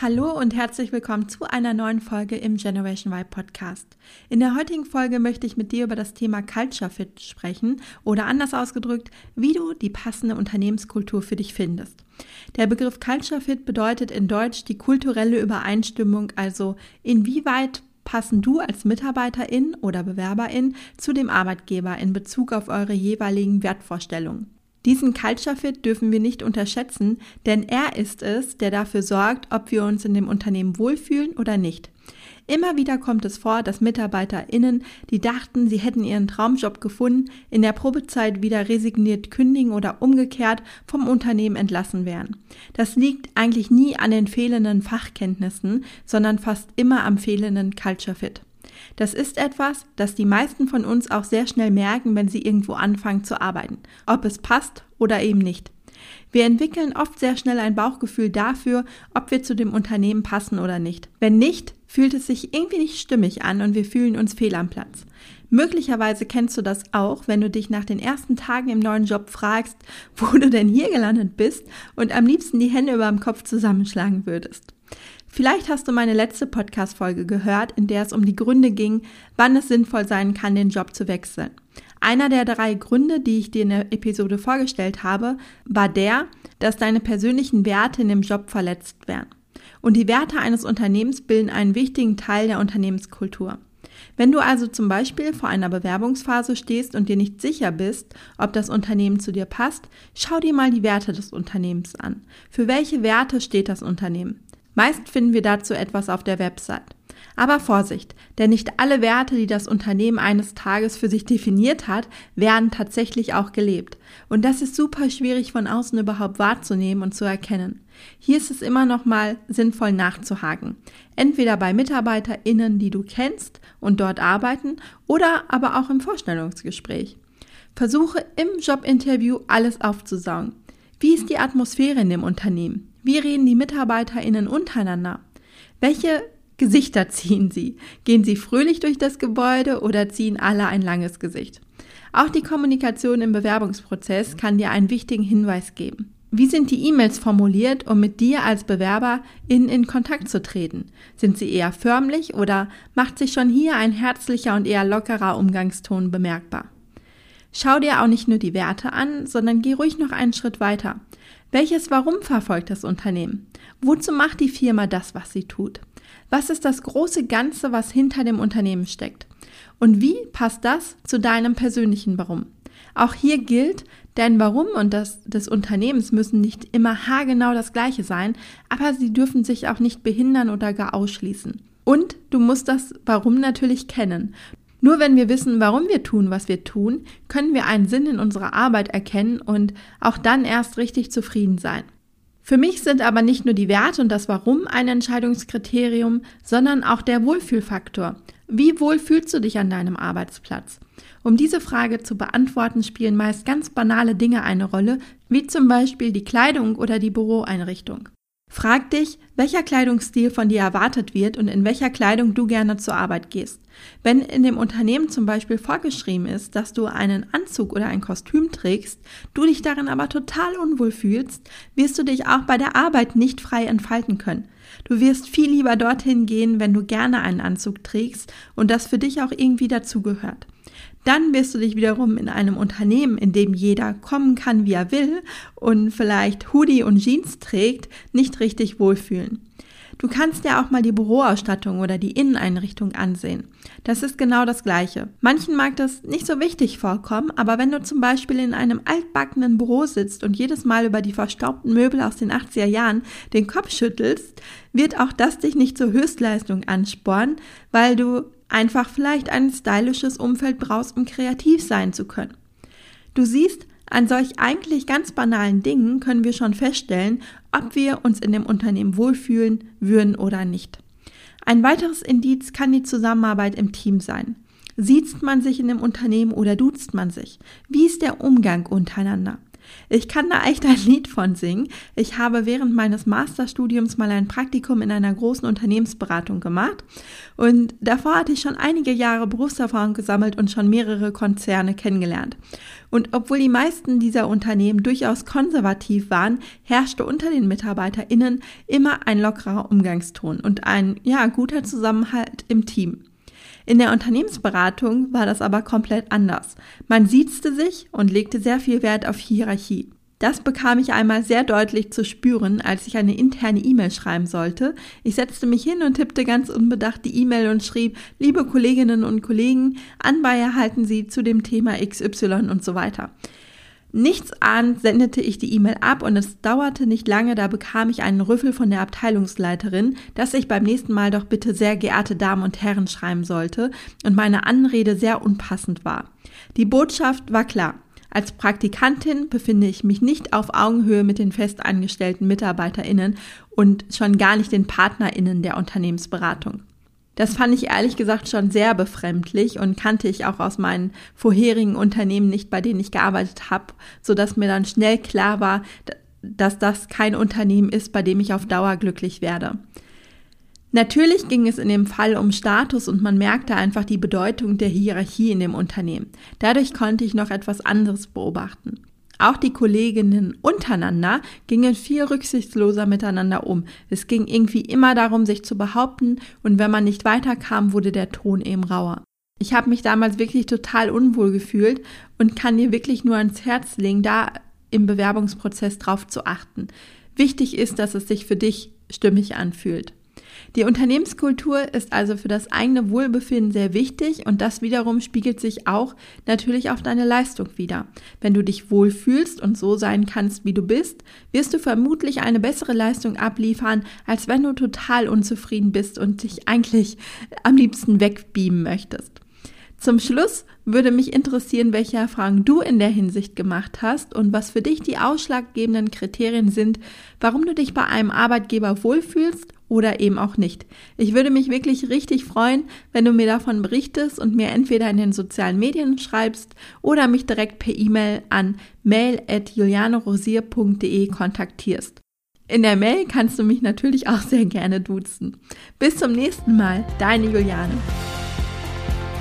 Hallo und herzlich willkommen zu einer neuen Folge im Generation Y Podcast. In der heutigen Folge möchte ich mit dir über das Thema Culture Fit sprechen oder anders ausgedrückt, wie du die passende Unternehmenskultur für dich findest. Der Begriff Culture Fit bedeutet in Deutsch die kulturelle Übereinstimmung, also inwieweit passen du als Mitarbeiterin oder Bewerberin zu dem Arbeitgeber in Bezug auf eure jeweiligen Wertvorstellungen. Diesen Culture Fit dürfen wir nicht unterschätzen, denn er ist es, der dafür sorgt, ob wir uns in dem Unternehmen wohlfühlen oder nicht. Immer wieder kommt es vor, dass MitarbeiterInnen, die dachten, sie hätten ihren Traumjob gefunden, in der Probezeit wieder resigniert kündigen oder umgekehrt vom Unternehmen entlassen werden. Das liegt eigentlich nie an den fehlenden Fachkenntnissen, sondern fast immer am fehlenden Culture Fit. Das ist etwas, das die meisten von uns auch sehr schnell merken, wenn sie irgendwo anfangen zu arbeiten, ob es passt oder eben nicht. Wir entwickeln oft sehr schnell ein Bauchgefühl dafür, ob wir zu dem Unternehmen passen oder nicht. Wenn nicht, fühlt es sich irgendwie nicht stimmig an und wir fühlen uns fehl am Platz. Möglicherweise kennst du das auch, wenn du dich nach den ersten Tagen im neuen Job fragst, wo du denn hier gelandet bist und am liebsten die Hände über dem Kopf zusammenschlagen würdest. Vielleicht hast du meine letzte Podcast-Folge gehört, in der es um die Gründe ging, wann es sinnvoll sein kann, den Job zu wechseln. Einer der drei Gründe, die ich dir in der Episode vorgestellt habe, war der, dass deine persönlichen Werte in dem Job verletzt werden. Und die Werte eines Unternehmens bilden einen wichtigen Teil der Unternehmenskultur. Wenn du also zum Beispiel vor einer Bewerbungsphase stehst und dir nicht sicher bist, ob das Unternehmen zu dir passt, schau dir mal die Werte des Unternehmens an. Für welche Werte steht das Unternehmen? Meist finden wir dazu etwas auf der Website. Aber Vorsicht, denn nicht alle Werte, die das Unternehmen eines Tages für sich definiert hat, werden tatsächlich auch gelebt. Und das ist super schwierig von außen überhaupt wahrzunehmen und zu erkennen. Hier ist es immer noch mal sinnvoll nachzuhaken. Entweder bei MitarbeiterInnen, die du kennst und dort arbeiten, oder aber auch im Vorstellungsgespräch. Versuche im Jobinterview alles aufzusaugen. Wie ist die Atmosphäre in dem Unternehmen? Wie reden die MitarbeiterInnen untereinander? Welche Gesichter ziehen sie? Gehen sie fröhlich durch das Gebäude oder ziehen alle ein langes Gesicht? Auch die Kommunikation im Bewerbungsprozess kann dir einen wichtigen Hinweis geben. Wie sind die E-Mails formuliert, um mit dir als Bewerber in, in Kontakt zu treten? Sind sie eher förmlich oder macht sich schon hier ein herzlicher und eher lockerer Umgangston bemerkbar? Schau dir auch nicht nur die Werte an, sondern geh ruhig noch einen Schritt weiter. Welches Warum verfolgt das Unternehmen? Wozu macht die Firma das, was sie tut? Was ist das große Ganze, was hinter dem Unternehmen steckt? Und wie passt das zu deinem persönlichen Warum? Auch hier gilt, dein Warum und das des Unternehmens müssen nicht immer haargenau das gleiche sein, aber sie dürfen sich auch nicht behindern oder gar ausschließen. Und du musst das Warum natürlich kennen. Nur wenn wir wissen, warum wir tun, was wir tun, können wir einen Sinn in unserer Arbeit erkennen und auch dann erst richtig zufrieden sein. Für mich sind aber nicht nur die Werte und das Warum ein Entscheidungskriterium, sondern auch der Wohlfühlfaktor. Wie wohl fühlst du dich an deinem Arbeitsplatz? Um diese Frage zu beantworten, spielen meist ganz banale Dinge eine Rolle, wie zum Beispiel die Kleidung oder die Büroeinrichtung. Frag dich, welcher Kleidungsstil von dir erwartet wird und in welcher Kleidung du gerne zur Arbeit gehst. Wenn in dem Unternehmen zum Beispiel vorgeschrieben ist, dass du einen Anzug oder ein Kostüm trägst, du dich darin aber total unwohl fühlst, wirst du dich auch bei der Arbeit nicht frei entfalten können. Du wirst viel lieber dorthin gehen, wenn du gerne einen Anzug trägst und das für dich auch irgendwie dazugehört dann wirst du dich wiederum in einem Unternehmen, in dem jeder kommen kann, wie er will und vielleicht Hoodie und Jeans trägt, nicht richtig wohlfühlen. Du kannst ja auch mal die Büroausstattung oder die Inneneinrichtung ansehen. Das ist genau das Gleiche. Manchen mag das nicht so wichtig vorkommen, aber wenn du zum Beispiel in einem altbackenen Büro sitzt und jedes Mal über die verstaubten Möbel aus den 80er Jahren den Kopf schüttelst, wird auch das dich nicht zur Höchstleistung anspornen, weil du einfach vielleicht ein stylisches Umfeld brauchst, um kreativ sein zu können. Du siehst, an solch eigentlich ganz banalen Dingen können wir schon feststellen, ob wir uns in dem Unternehmen wohlfühlen würden oder nicht. Ein weiteres Indiz kann die Zusammenarbeit im Team sein. Siezt man sich in dem Unternehmen oder duzt man sich? Wie ist der Umgang untereinander? Ich kann da echt ein Lied von singen. Ich habe während meines Masterstudiums mal ein Praktikum in einer großen Unternehmensberatung gemacht und davor hatte ich schon einige Jahre Berufserfahrung gesammelt und schon mehrere Konzerne kennengelernt. Und obwohl die meisten dieser Unternehmen durchaus konservativ waren, herrschte unter den MitarbeiterInnen immer ein lockerer Umgangston und ein, ja, guter Zusammenhalt im Team. In der Unternehmensberatung war das aber komplett anders. Man siezte sich und legte sehr viel Wert auf Hierarchie. Das bekam ich einmal sehr deutlich zu spüren, als ich eine interne E-Mail schreiben sollte. Ich setzte mich hin und tippte ganz unbedacht die E-Mail und schrieb, liebe Kolleginnen und Kollegen, Anbei erhalten Sie zu dem Thema XY und so weiter. Nichtsahnd sendete ich die E-Mail ab und es dauerte nicht lange, da bekam ich einen Rüffel von der Abteilungsleiterin, dass ich beim nächsten Mal doch bitte sehr geehrte Damen und Herren schreiben sollte und meine Anrede sehr unpassend war. Die Botschaft war klar. Als Praktikantin befinde ich mich nicht auf Augenhöhe mit den festangestellten MitarbeiterInnen und schon gar nicht den PartnerInnen der Unternehmensberatung. Das fand ich ehrlich gesagt schon sehr befremdlich und kannte ich auch aus meinen vorherigen Unternehmen nicht, bei denen ich gearbeitet habe, so dass mir dann schnell klar war, dass das kein Unternehmen ist, bei dem ich auf Dauer glücklich werde. Natürlich ging es in dem Fall um Status und man merkte einfach die Bedeutung der Hierarchie in dem Unternehmen. Dadurch konnte ich noch etwas anderes beobachten. Auch die Kolleginnen untereinander gingen viel rücksichtsloser miteinander um. Es ging irgendwie immer darum, sich zu behaupten und wenn man nicht weiterkam, wurde der Ton eben rauer. Ich habe mich damals wirklich total unwohl gefühlt und kann dir wirklich nur ans Herz legen, da im Bewerbungsprozess drauf zu achten. Wichtig ist, dass es sich für dich stimmig anfühlt. Die Unternehmenskultur ist also für das eigene Wohlbefinden sehr wichtig und das wiederum spiegelt sich auch natürlich auf deine Leistung wider. Wenn du dich wohlfühlst und so sein kannst, wie du bist, wirst du vermutlich eine bessere Leistung abliefern, als wenn du total unzufrieden bist und dich eigentlich am liebsten wegbeamen möchtest. Zum Schluss würde mich interessieren, welche Erfahrungen du in der Hinsicht gemacht hast und was für dich die ausschlaggebenden Kriterien sind, warum du dich bei einem Arbeitgeber wohlfühlst oder eben auch nicht. Ich würde mich wirklich richtig freuen, wenn du mir davon berichtest und mir entweder in den sozialen Medien schreibst oder mich direkt per E-Mail an mail.julianerosier.de kontaktierst. In der Mail kannst du mich natürlich auch sehr gerne duzen. Bis zum nächsten Mal, deine Juliane.